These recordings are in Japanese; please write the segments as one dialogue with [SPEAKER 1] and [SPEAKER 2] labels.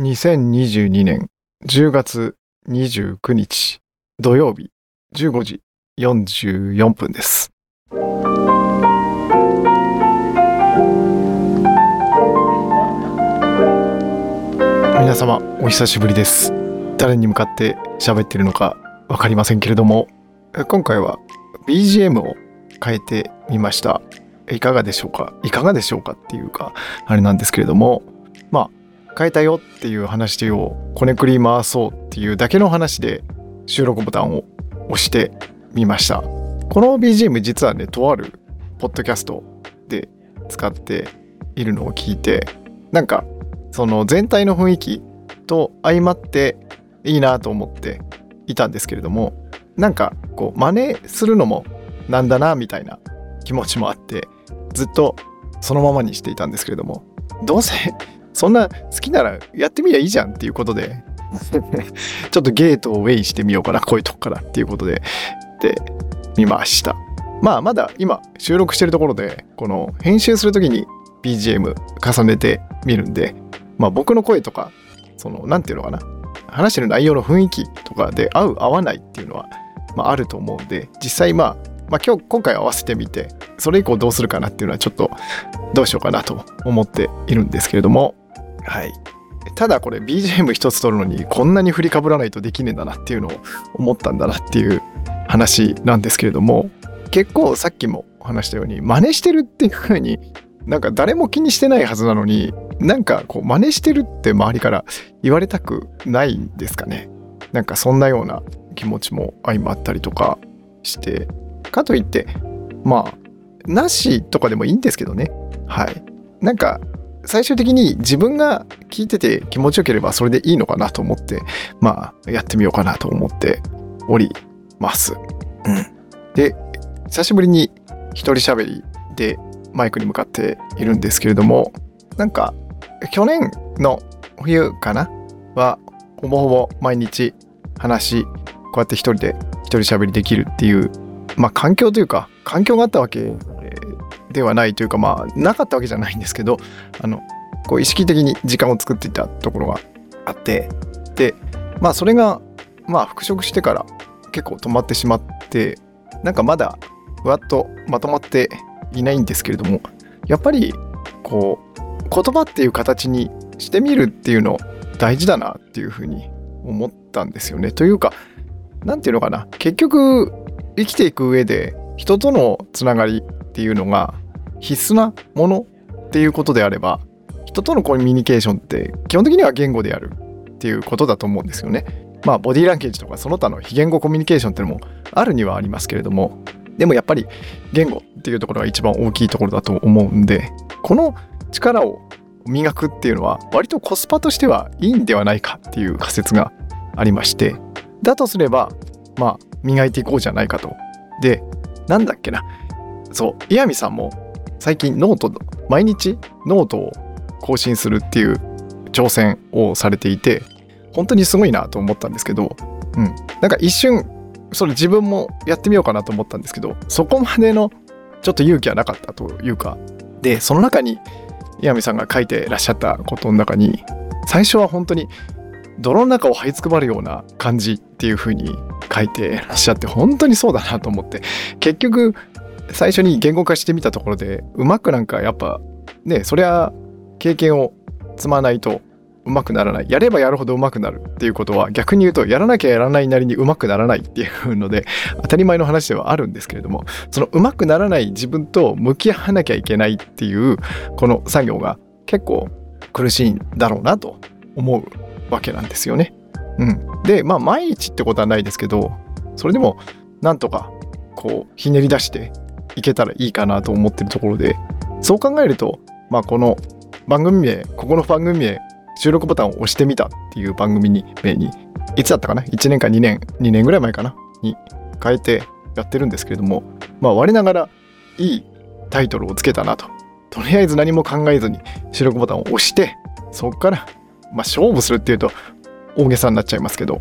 [SPEAKER 1] 2022年10月29日土曜日15時44分です。皆様お久しぶりです。誰に向かって喋ってるのかわかりませんけれども、今回は BGM を変えてみました。いかがでしょうか？いかがでしょうかっていうか、あれなんですけれども、まあ、変えたよっていう話をこねくり回そうっていうだけの話で収録ボタンを押してみました。この BGM 実はね、とあるポッドキャストで使っているのを聞いて、なんかその全体の雰囲気と相まっていいなと思っていたんですけれども、なんかこう真似するのもなんだなみたいな気持ちもあって、ずっとそのままにしていたんですけれども、どうせそんな好きならやってみりゃいいじゃんっていうことで。ちょっとゲートをウェイしてみようかなこういうとこからっていうことで。で見ました。まあまだ今収録してるところでこの編集するときに BGM 重ねてみるんで。まあ僕の声とかその何ていうのかな。話してる内容の雰囲気とかで合う合わないっていうのは、まあ、あると思うんで。実際まあまあ今日今回合わせてみてそれ以降どうするかなっていうのはちょっとどうしようかなと思っているんですけれどもはい。ただこれ BGM 一つ取るのにこんなに振りかぶらないとできねえんだなっていうのを思ったんだなっていう話なんですけれども結構さっきも話したように真似してるっていう風になんか誰も気にしてないはずなのになんかこう真似してるって周りから言われたくないんですかね。なんかそんなような気持ちも相まったりとかしてかといってまあなしとかでもいいんですけどね。はい。なんか最終的に自分が聞いてて気持ちよければそれでいいのかなと思ってまあやってみようかなと思っております。うん、で久しぶりに一人喋りでマイクに向かっているんですけれどもなんか去年の冬かな？はほぼほぼ毎日話こうやって一人で一人喋りできるっていうまあ環境というか環境があったわけではないというかまあなかったわけじゃないんですけどあのこう意識的に時間を作っていたところがあってでまあそれがまあ復職してから結構止まってしまってなんかまだふわっとまとまっていないんですけれどもやっぱりこう言葉っていう形にしてみるっていうの大事だなっていうふうに思ったんですよね。というか何ていうのかな結局生きていく上で人とのつながりっていうのが必須なものっていうことであれば人とのコミュニケーションって基本的には言語であるっていうことだと思うんですよね。まあボディーランゲージとかその他の非言語コミュニケーションっていうのもあるにはありますけれどもでもやっぱり言語っていうところが一番大きいところだと思うんでこの力を磨くっていうのは割とコスパとしてはいいんではないかっていう仮説がありましてだとすればまあ磨いていこうじゃないかと。でなんだっけなそう。岩見さんも最近ノート毎日ノートを更新するっていう挑戦をされていて本当にすごいなと思ったんですけど、うん、なんか一瞬それ自分もやってみようかなと思ったんですけどそこまでのちょっと勇気はなかったというかでその中に岩見さんが書いてらっしゃったことの中に最初は本当に泥の中を這いつくばるような感じっていう風に書いてらっしゃって本当にそうだなと思って結局最初に言語化してみたところでうまくなんかやっぱねそりゃ経験を積まないとうまくならないやればやるほどうまくなるっていうことは逆に言うとやらなきゃやらないなりにうまくならないっていうので当たり前の話ではあるんですけれどもそのうまくならない自分と向き合わなきゃいけないっていうこの作業が結構苦しいんだろうなと思うわけなんですよね。うん、でまあ毎日ってことはないですけどそれでもなんとかこうひねり出していけたらいいかなと思ってるところでそう考えるとまあこの番組名ここの番組名収録ボタンを押してみたっていう番組に名にいつだったかな？1年か2年2年ぐらい前かな？に変えてやってるんですけれどもまあ我ながらいいタイトルをつけたなと。とりあえず何も考えずに収録ボタンを押してそこからまあ勝負するっていうと大げさになっちゃいますけど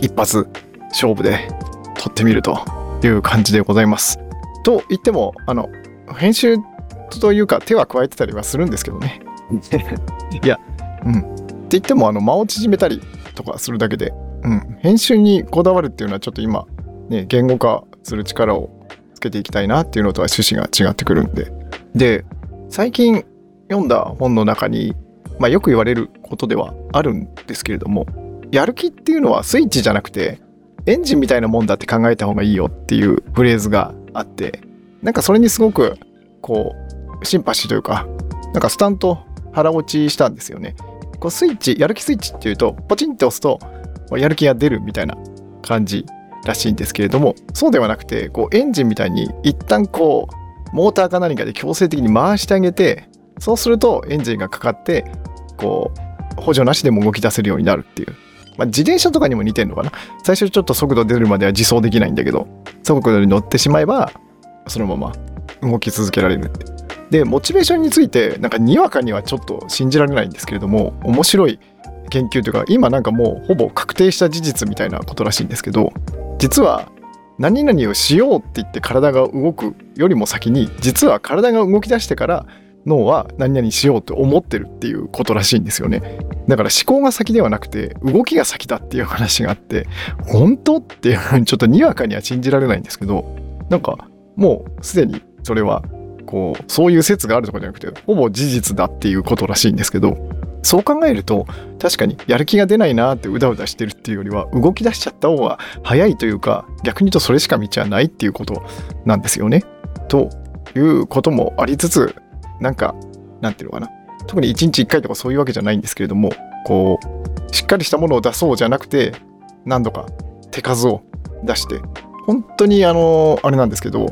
[SPEAKER 1] 一発勝負で撮ってみるという感じでございます。と言ってもあの編集というか手は加えてたりはするんですけどね。いやうん。言ってもあの間を縮めたりとかするだけで、うん、編集にこだわるっていうのはちょっと今、ね、言語化する力をつけていきたいなっていうのとは趣旨が違ってくるんで。で最近読んだ本の中に、まあ、よく言われることではあるんですけれどもやる気っていうのはスイッチじゃなくてエンジンみたいなもんだって考えた方がいいよっていうフレーズがあってなんかそれにすごくこうシンパシーというかなんかスタンと腹落ちしたんですよね。こうスイッチやる気スイッチっていうとポチンって押すとやる気が出るみたいな感じらしいんですけれどもそうではなくてこうエンジンみたいに一旦こうモーターか何かで強制的に回してあげてそうするとエンジンがかかってこう補助なしでも動き出せるようになるっていう、まあ、自転車とかにも似てんのかな。最初ちょっと速度出るまでは自走できないんだけど速度に乗ってしまえばそのまま動き続けられるって。でモチベーションについてなんかにわかにはちょっと信じられないんですけれども面白い研究というか今なんかもうほぼ確定した事実みたいなことらしいんですけど実は何々をしようって言って体が動くよりも先に実は体が動き出してから脳は何々しようと思ってるっていうことらしいんですよねだから思考が先ではなくて動きが先だっていう話があって本当っていうふうにちょっとにわかには信じられないんですけどなんかもうすでにそれはこうそういう説があるとかじゃなくてほぼ事実だっていうことらしいんですけどそう考えると確かにやる気が出ないなってうだうだしてるっていうよりは動き出しちゃった方が早いというか逆に言うとそれしか道はないっていうことなんですよね。ということもありつつなんかなんていうのかな特に1日1回とかそういうわけじゃないんですけれどもこうしっかりしたものを出そうじゃなくて何度か手数を出して本当にあのあれなんですけど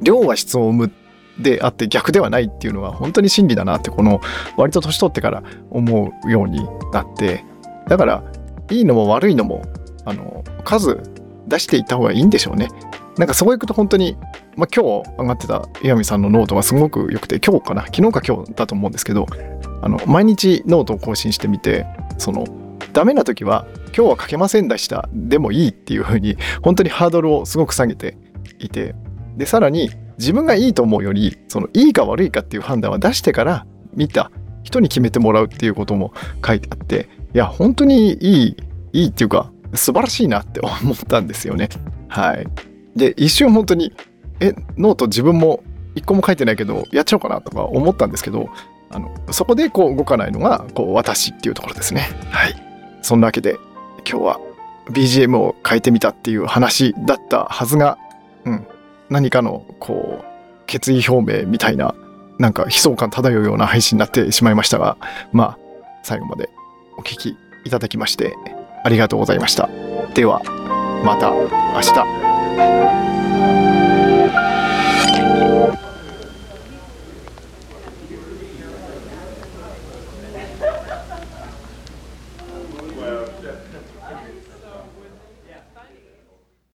[SPEAKER 1] 量は質を生むであって逆ではないっていうのは本当に真理だなってこの割と年取ってから思うようになってだからいいのも悪いのもあの数出していった方がいいんでしょうね。なんかそこ行くと本当に、まあ、今日上がってた岩見さんのノートがすごく良くて今日かな？昨日か今日だと思うんですけどあの毎日ノートを更新してみてそのダメな時は今日は書けませんでしたでもいいっていう風に本当にハードルをすごく下げていてでさらに自分がいいと思うよりそのいいか悪いかっていう判断は出してから見た人に決めてもらうっていうことも書いてあっていや本当にいいいいっていうか素晴らしいなって思ったんですよね。はい、で一瞬本当にえノート自分も一個も書いてないけどやっちゃおうかなとか思ったんですけどあのそこでこう動かないのがこう私っていうところですね。はい、そんなわけで今日は BGM を変えてみたっていう話だったはずが、うん、何かのこう決意表明みたいななんか悲壮感漂うような配信になってしまいましたがまあ最後までお聴きいただきましてありがとうございました。ではまた明日。